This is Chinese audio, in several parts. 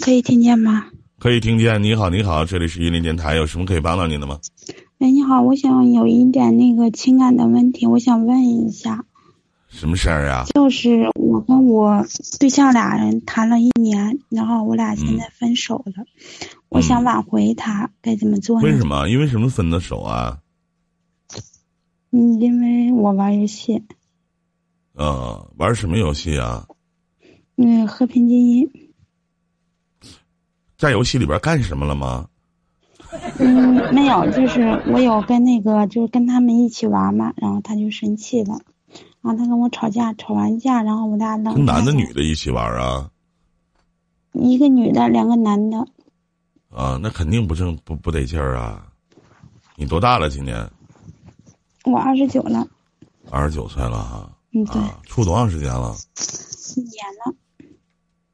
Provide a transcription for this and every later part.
可以听见吗？可以听见。你好，你好，这里是榆林电台，有什么可以帮到您的吗？喂，你好，我想有一点那个情感的问题，我想问一下。什么事儿啊？就是我跟我对象俩人谈了一年，然后我俩现在分手了，我想挽回他，该怎么做呢？为什么？因为什么分的手啊？嗯，因为我玩游戏。呃，玩什么游戏啊？嗯，和平精英。在游戏里边干什么了吗？嗯，没有，就是我有跟那个，就是跟他们一起玩嘛，然后他就生气了。然后他跟我吵架，吵完架，然后我俩冷。跟男的、女的一起玩啊？一个女的，两个男的。啊，那肯定不正不不得劲儿啊！你多大了？今年？我二十九了。二十九岁了哈。嗯，对。处多长时间了？一年了。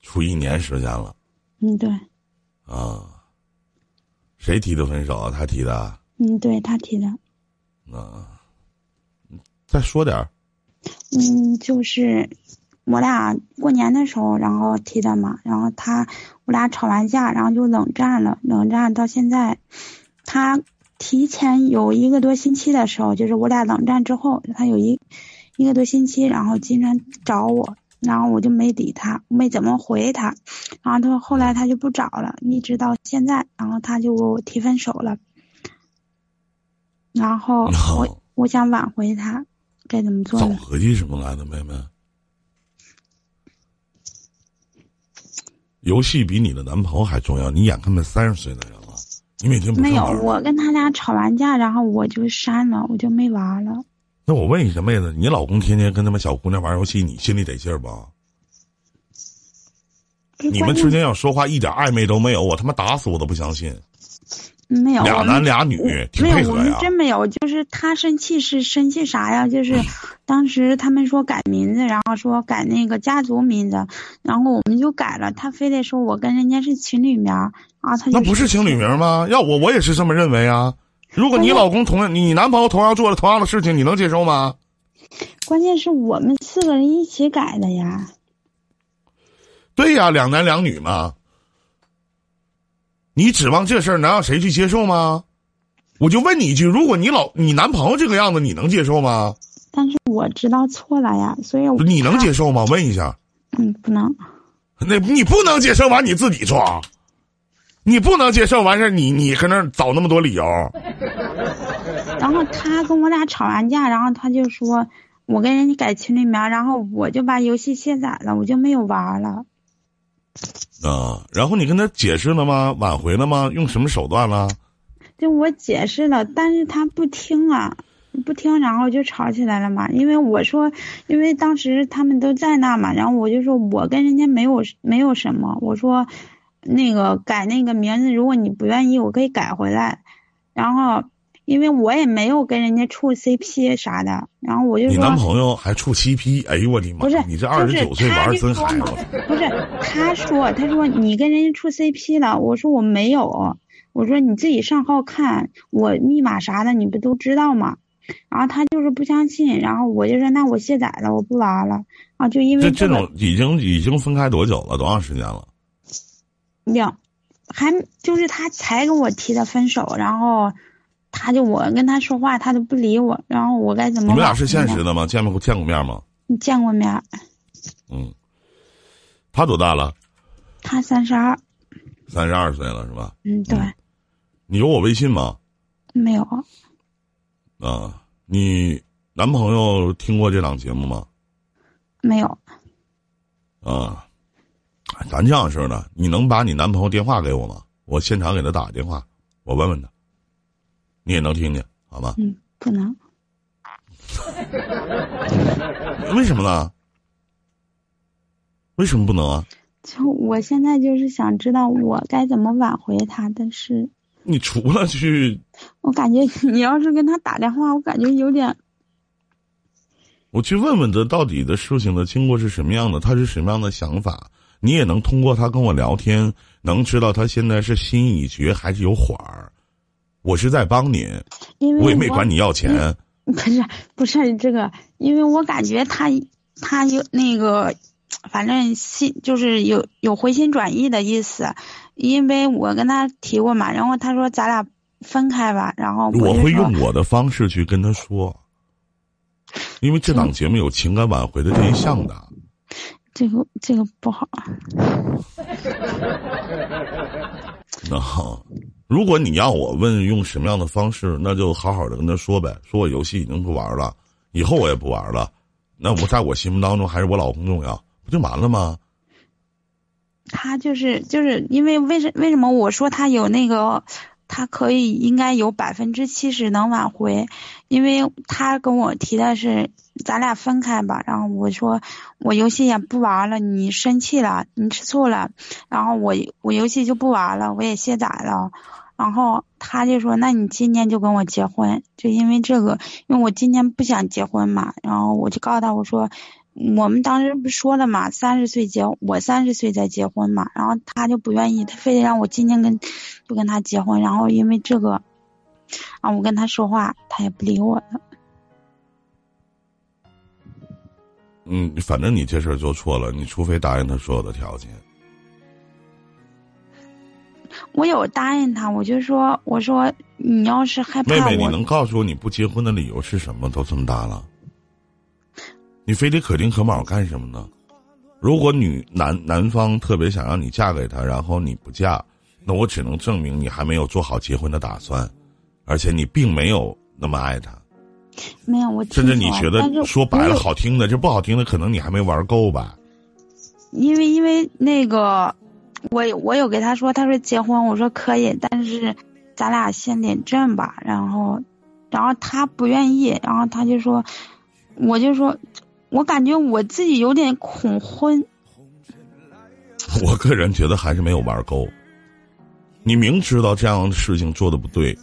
处一年时间了。嗯，对。啊。谁提的分手啊？他提的。嗯，对他提的。啊。再说点儿。嗯，就是我俩过年的时候，然后提的嘛。然后他，我俩吵完架，然后就冷战了。冷战到现在，他提前有一个多星期的时候，就是我俩冷战之后，他有一一个多星期，然后经常找我，然后我就没理他，没怎么回他。然后他后来他就不找了，一直到现在，然后他就给我提分手了。然后我我想挽回他。该怎么做？早合计什么来的，妹妹？游戏比你的男朋友还重要。你眼看着三十岁的人了，你每天没有？我跟他俩吵完架，然后我就删了，我就没玩了。那我问一下，妹子，你老公天天跟他们小姑娘玩游戏，你心里得劲儿不？你们之间要说话一点暧昧都没有，我他妈打死我都不相信。没有，俩男俩女，挺配合呀。真没有，就是他生气是生气啥呀？就是当时他们说改名字，然后说改那个家族名字，然后我们就改了。他非得说我跟人家是情侣名啊，他那不是情侣名吗？要我我也是这么认为啊。如果你老公同样，你男朋友同样做了同样的事情，你能接受吗？关键是我们四个人一起改的呀。对呀，两男两女嘛。你指望这事儿能让谁去接受吗？我就问你一句：如果你老你男朋友这个样子，你能接受吗？但是我知道错了呀，所以你能接受吗？问一下。嗯，不能。那你不能接受完你自己装，你不能接受完事儿你你搁那找那么多理由。然后他跟我俩吵完架，然后他就说我跟人家改群里面，然后我就把游戏卸载了，我就没有玩了。啊，然后你跟他解释了吗？挽回了吗？用什么手段了？就我解释了，但是他不听啊，不听，然后就吵起来了嘛。因为我说，因为当时他们都在那嘛，然后我就说我跟人家没有没有什么，我说那个改那个名字，如果你不愿意，我可以改回来，然后。因为我也没有跟人家处 CP 啥的，然后我就说你男朋友还处 CP，哎呦我的妈！不是，你这二十九岁玩真嗨！不是，他说他说你跟人家处 CP 了，我说我没有，我说你自己上号看，我密码啥的你不都知道吗？然后他就是不相信，然后我就说那我卸载了，我不玩了啊，就因为这这种已经已经分开多久了？多长时间了？两，还就是他才跟我提的分手，然后。他就我跟他说话，他都不理我，然后我该怎么？你们俩是现实的吗？见过见过面吗？你见过面。嗯。他多大了？他三十二。三十二岁了是吧？嗯，对。你有我微信吗？没有。啊，你男朋友听过这档节目吗？没有。啊，咱这样式的，你能把你男朋友电话给我吗？我现场给他打个电话，我问问他。你也能听见，好吗？嗯，不能。为什么呢？为什么不能啊？就我现在就是想知道我该怎么挽回他但是。你除了去，我感觉你要是跟他打电话，我感觉有点。我去问问他到底的事情的经过是什么样的，他是什么样的想法？你也能通过他跟我聊天，能知道他现在是心已决还是有缓儿。我是在帮你，我也没管你要钱。不是不是这个，因为我感觉他他有那个反正心就是有有回心转意的意思，因为我跟他提过嘛，然后他说咱俩分开吧，然后我会用我的方式去跟他说，因为这档节目有情感挽回的这一项的。这个这个不好，那好，如果你要我问用什么样的方式，那就好好的跟他说呗，说我游戏已经不玩了，以后我也不玩了，那我在我心目当中还是我老公重要，不就完了吗？他就是就是因为为什为什么我说他有那个，他可以应该有百分之七十能挽回，因为他跟我提的是咱俩分开吧，然后我说我游戏也不玩了，你生气了，你吃醋了，然后我我游戏就不玩了，我也卸载了。然后他就说：“那你今年就跟我结婚。”就因为这个，因为我今年不想结婚嘛，然后我就告诉他我说：“我们当时不是说了嘛，三十岁结，我三十岁再结婚嘛。”然后他就不愿意，他非得让我今年跟就跟他结婚。然后因为这个，啊，我跟他说话，他也不理我了。嗯，反正你这事儿做错了，你除非答应他所有的条件。我有答应他，我就说：“我说你要是害怕妹妹，你，能告诉我你不结婚的理由是什么？都这么大了，你非得可丁可卯干什么呢？如果女男男方特别想让你嫁给他，然后你不嫁，那我只能证明你还没有做好结婚的打算，而且你并没有那么爱他，没有我甚至你觉得说白了好听的，这不好听的，可能你还没玩够吧？因为因为那个，我有我有给他说，他说结婚，我说可以，但是咱俩先领证吧。然后，然后他不愿意，然后他就说，我就说，我感觉我自己有点恐婚。我个人觉得还是没有玩够。你明知道这样的事情做的不对，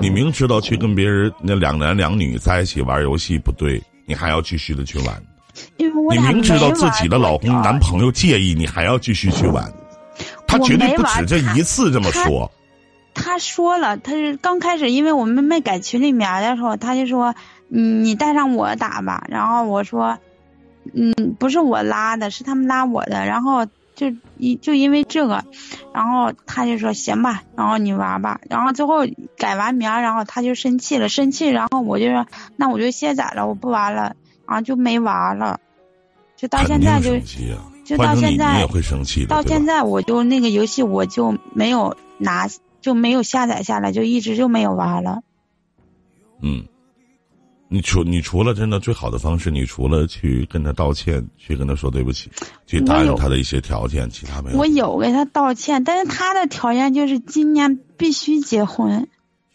你明知道去跟别人那两男两女在一起玩游戏不对，你还要继续的去玩。因为我你明知道自己的老公、男朋友介意，你还要继续去玩，他绝对不止这一次这么说。他说了，他是刚开始，因为我们没改群里面的时候，他就说，嗯，你带上我打吧。然后我说，嗯，不是我拉的，是他们拉我的。然后就一就因为这个，然后他就说行吧，然后你玩吧。然后最后改完名儿，然后他就生气了，生气，然后我就说，那我就卸载了，我不玩了，然后就没玩了，就到现在就啊！就到现在也会生气的，到现在我就那个游戏我就没有拿，就没有下载下来，就一直就没有玩了。嗯，你除你除了真的最好的方式，你除了去跟他道歉，去跟他说对不起，去答应他的一些条件，其他没有我。有给他道歉，但是他的条件就是今年必须结婚。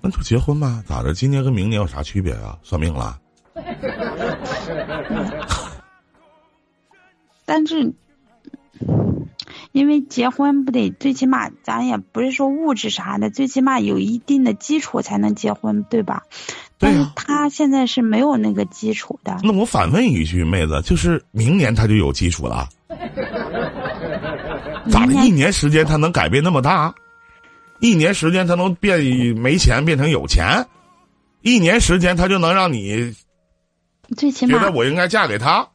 那就结婚吧，咋的？今年跟明年有啥区别啊？算命了？但是，因为结婚不得最起码咱也不是说物质啥的，最起码有一定的基础才能结婚，对吧？但是对他现在是没有那个基础的。那我反问一句，妹子，就是明年他就有基础了？咋的？一年时间他能改变那么大？一年时间他能变没钱变成有钱？一年时间他就能让你最起码觉得我应该嫁给他？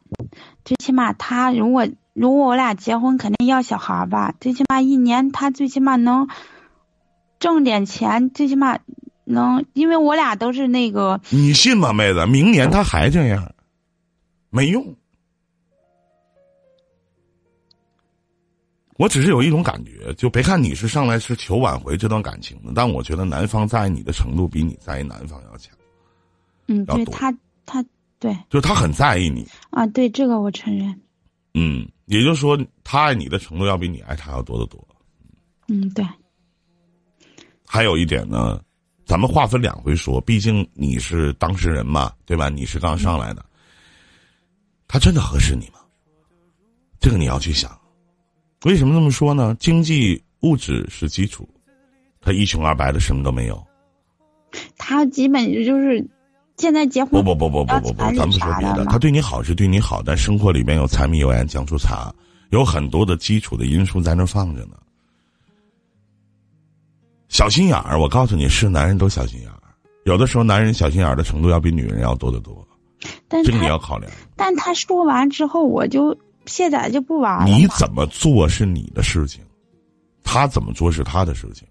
最起码他如果如果我俩结婚，肯定要小孩吧？最起码一年他最起码能挣点钱，最起码能，因为我俩都是那个你信吗，妹子？明年他还这样，没用。我只是有一种感觉，就别看你是上来是求挽回这段感情的，但我觉得男方在意你的程度比你在意男方要强，嗯，对他他对就他很在意你，啊，对这个我承认，嗯，也就是说他爱你的程度要比你爱他要多得多。嗯，对，还有一点呢，咱们划分两回说，毕竟你是当事人嘛，对吧？你是刚上来的，他真的合适你吗？这个你要去想。为什么这么说呢？经济物质是基础，他一穷二白的什么都没有。他基本就是现在结婚不不不不不不不，咱不说别的，他对你好是对你好，但生活里面有柴米油盐酱醋茶，有很多的基础的因素在那放着呢。小心眼儿，我告诉你是男人都小心眼儿，有的时候男人小心眼儿的程度要比女人要多得多，但这个你要考量。但他说完之后，我就卸载就不玩了。你怎么做是你的事情，他怎么做是他的事情。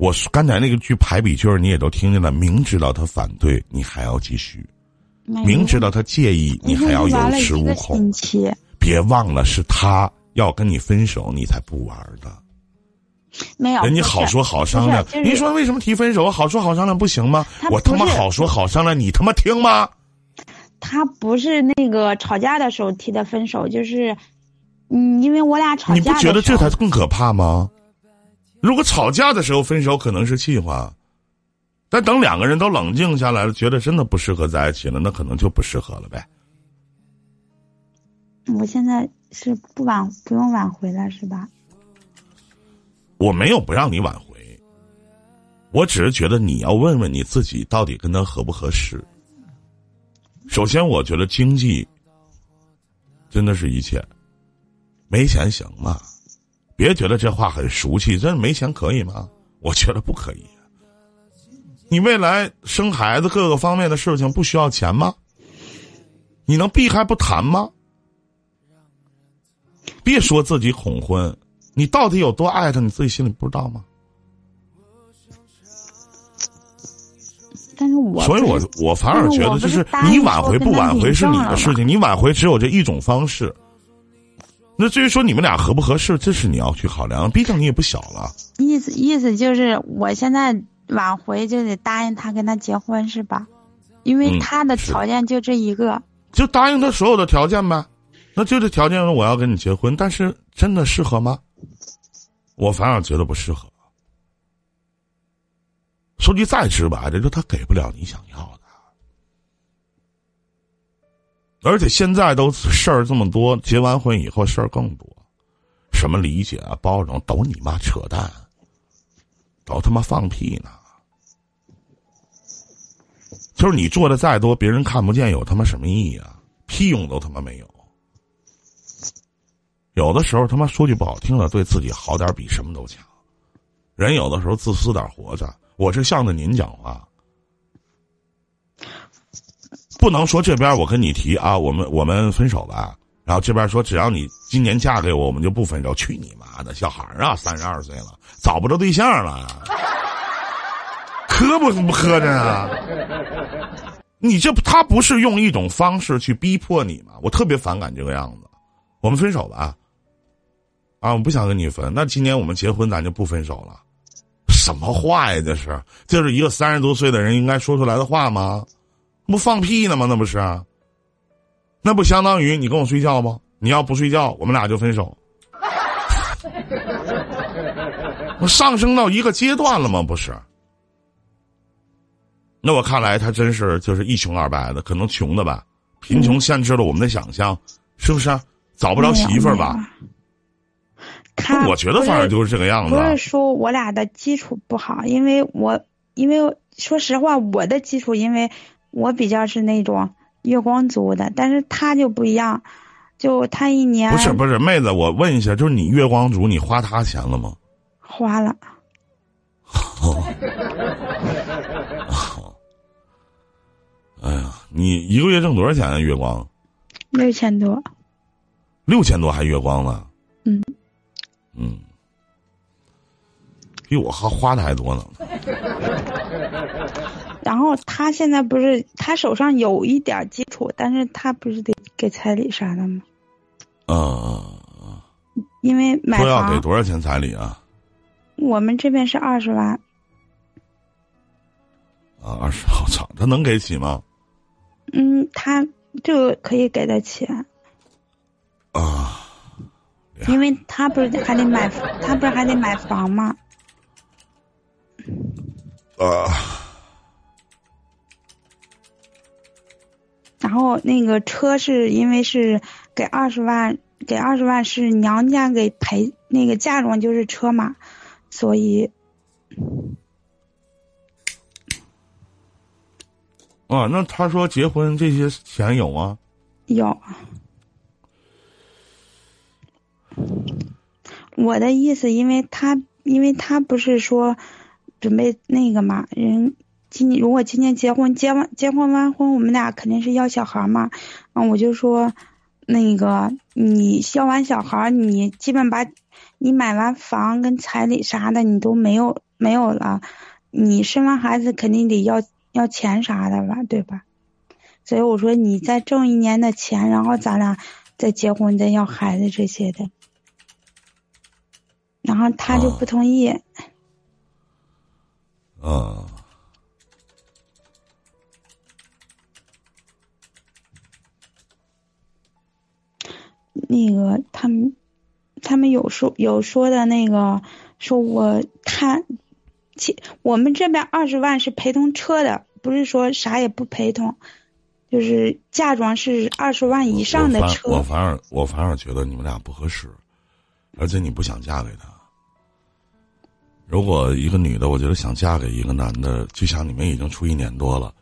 我刚才那个句排比句你也都听见了，明知道他反对你还要继续，明知道他介意你还要有恃无恐。别忘了是他要跟你分手，你才不玩的。没有，人家好说好商量。您说为什么提分手？好说好商量不行吗？我他妈好说好商量，你他妈听吗？他不是那个吵架的时候提的分手，就是，嗯，因为我俩吵架。你不觉得这才更可怕吗？如果吵架的时候分手可能是气话，但等两个人都冷静下来了，觉得真的不适合在一起了，那可能就不适合了呗。我现在是不挽不用挽回了，是吧？我没有不让你挽回，我只是觉得你要问问你自己，到底跟他合不合适。首先，我觉得经济真的是一切，没钱行吗？别觉得这话很俗气，这没钱可以吗？我觉得不可以。你未来生孩子各个方面的事情不需要钱吗？你能避开不谈吗？别说自己恐婚，你到底有多爱他，你自己心里不知道吗？但是我所以我我反而觉得，就是你挽回不挽回是你的事情，你挽回只有这一种方式。那至于说你们俩合不合适，这是你要去考量。毕竟你也不小了。意思意思就是，我现在挽回就得答应他跟他结婚，是吧？因为他的条件就这一个。就答应他所有的条件呗。那就这条件，我要跟你结婚，但是真的适合吗？我反而觉得不适合。说句再直白的，就他给不了你想要的。而且现在都事儿这么多，结完婚以后事儿更多，什么理解啊、包容，都你妈扯淡，都他妈放屁呢！就是你做的再多，别人看不见，有他妈什么意义啊？屁用都他妈没有。有的时候他妈说句不好听的，对自己好点比什么都强。人有的时候自私点活着，我是向着您讲话。不能说这边我跟你提啊，我们我们分手吧。然后这边说只要你今年嫁给我，我们就不分手。去你妈的，小孩儿啊，三十二岁了，找不着对象了，磕不不磕碜啊？你这他不是用一种方式去逼迫你吗？我特别反感这个样子。我们分手吧。啊，我不想跟你分。那今年我们结婚，咱就不分手了。什么话呀？这是，这是一个三十多岁的人应该说出来的话吗？不放屁呢吗？那不是，那不相当于你跟我睡觉吗？你要不睡觉，我们俩就分手。我上升到一个阶段了吗？不是。那我看来，他真是就是一穷二白的，可能穷的吧，贫穷限制了我们的想象，是不是？找不着媳妇儿吧？他，我觉得反正就是这个样子。不是说我俩的基础不好，因为我，因为说实话，我的基础因为。我比较是那种月光族的，但是他就不一样，就他一年不是不是妹子，我问一下，就是你月光族，你花他钱了吗？花了。哦。哎呀，你一个月挣多少钱啊？月光？六千多。六千多还月光呢？嗯。嗯。比我还花的还多呢。然后他现在不是他手上有一点基础，但是他不是得给彩礼啥的吗？嗯。因为买房要给多少钱彩礼啊？我们这边是二十万。啊，二十！我操，他能给起吗？嗯，他就可以给得起。啊。因为他不是还得买，他不是还得买房吗？啊。然后那个车是因为是给二十万，给二十万是娘家给赔，那个嫁妆就是车嘛，所以。啊，那他说结婚这些钱有吗？有。我的意思，因为他，因为他不是说准备那个嘛，人。今年如果今年结婚结完结婚完婚，我们俩肯定是要小孩嘛，嗯，我就说，那个你要完小孩，你基本把你买完房跟彩礼啥的，你都没有没有了，你生完孩子肯定得要要钱啥的吧，对吧？所以我说你再挣一年的钱，然后咱俩再结婚再要孩子这些的，然后他就不同意。嗯。有说有说的那个，说我他，其我们这边二十万是陪同车的，不是说啥也不陪同，就是嫁妆是二十万以上的车。我反而我反而觉得你们俩不合适，而且你不想嫁给他。如果一个女的，我觉得想嫁给一个男的，就像你们已经处一年多了，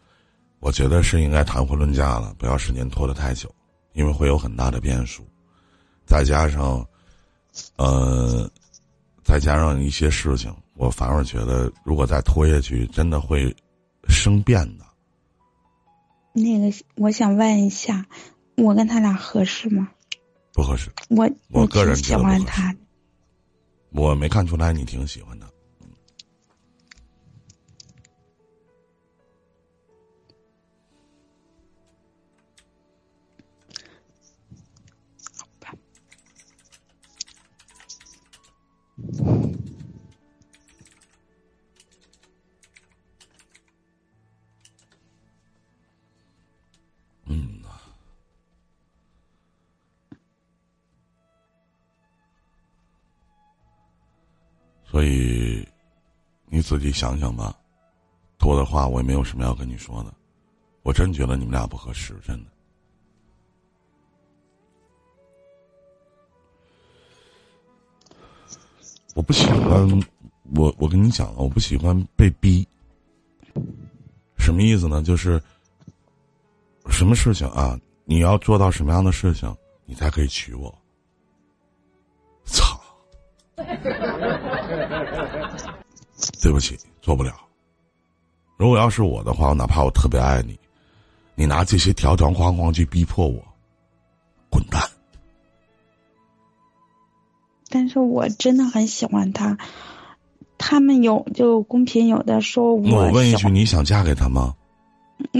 我觉得是应该谈婚论嫁了，不要时间拖得太久，因为会有很大的变数。再加上，呃，再加上一些事情，我反而觉得，如果再拖下去，真的会生变的。那个，我想问一下，我跟他俩合适吗？不合适。我我个人喜欢他。我没看出来你挺喜欢他。所以你自己想想吧，多的话我也没有什么要跟你说的，我真觉得你们俩不合适，真的。我不喜欢，我我跟你讲，我不喜欢被逼。什么意思呢？就是什么事情啊？你要做到什么样的事情，你才可以娶我？操！对不起，做不了。如果要是我的话，我哪怕我特别爱你，你拿这些条条框框去逼迫我，滚蛋！但是我真的很喜欢他，他们有就公屏有的说我。那我问一句，你想嫁给他吗？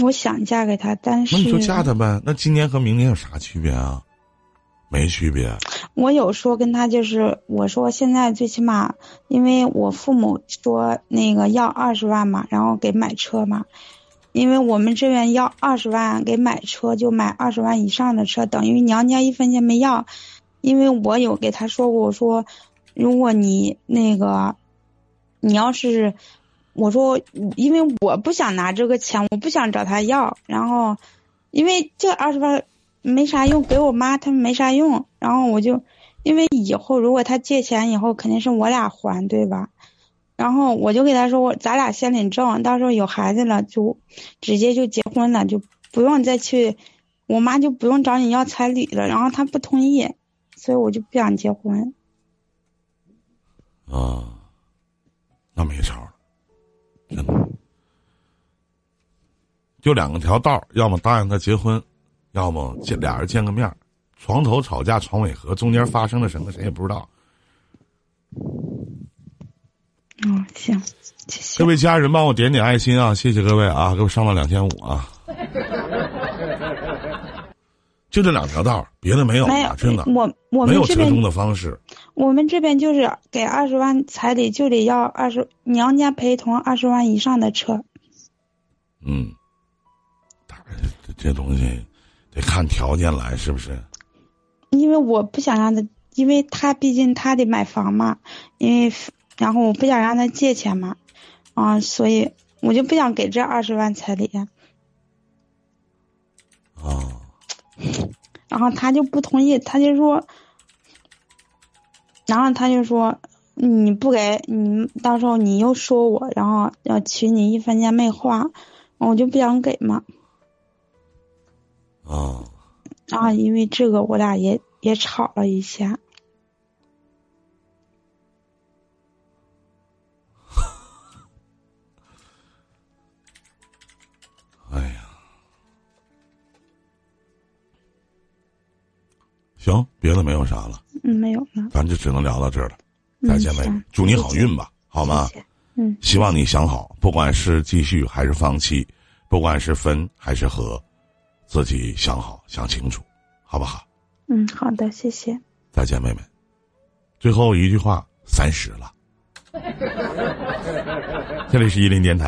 我想嫁给他，但是那你就嫁他呗。那今年和明年有啥区别啊？没区别。我有说跟他就是我说现在最起码，因为我父母说那个要二十万嘛，然后给买车嘛，因为我们这边要二十万给买车，就买二十万以上的车，等于娘家一分钱没要。因为我有给他说过，我说，如果你那个，你要是，我说，因为我不想拿这个钱，我不想找他要，然后，因为这二十万没啥用，给我妈他们没啥用，然后我就，因为以后如果他借钱以后肯定是我俩还，对吧？然后我就给他说，我咱俩先领证，到时候有孩子了就直接就结婚了，就不用再去，我妈就不用找你要彩礼了，然后他不同意。所以我就不想结婚。啊，那没招了，真的，就两个条道要么答应他结婚，要么见俩人见个面床头吵架床尾和，中间发生了什么谁也不知道。嗯，行，谢谢。各位家人，帮我点点爱心啊！谢谢各位啊，给我上到两千五啊。就这两条道，别的没有，没有，真的。我我们没有折中的方式。我们这边就是给二十万彩礼，就得要二十娘家陪同二十万以上的车。嗯，这这东西得看条件来，是不是？因为我不想让他，因为他毕竟他得买房嘛，因为然后我不想让他借钱嘛，啊，所以我就不想给这二十万彩礼。啊。然后他就不同意，他就说，然后他就说，你不给你，到时候你又说我，然后要娶你一分钱没花，我就不想给嘛。啊。然后因为这个，我俩也也吵了一下。哎呀行，别的没有啥了，嗯，没有了。咱就只能聊到这儿了。嗯再见，妹妹行，祝你好运吧，好吗？谢谢嗯，希望你想好，不管是继续还是放弃，不管是分还是合，自己想好想清楚，好不好？嗯，好的，谢谢。再见，妹妹。最后一句话，三十了。这里是一零电台。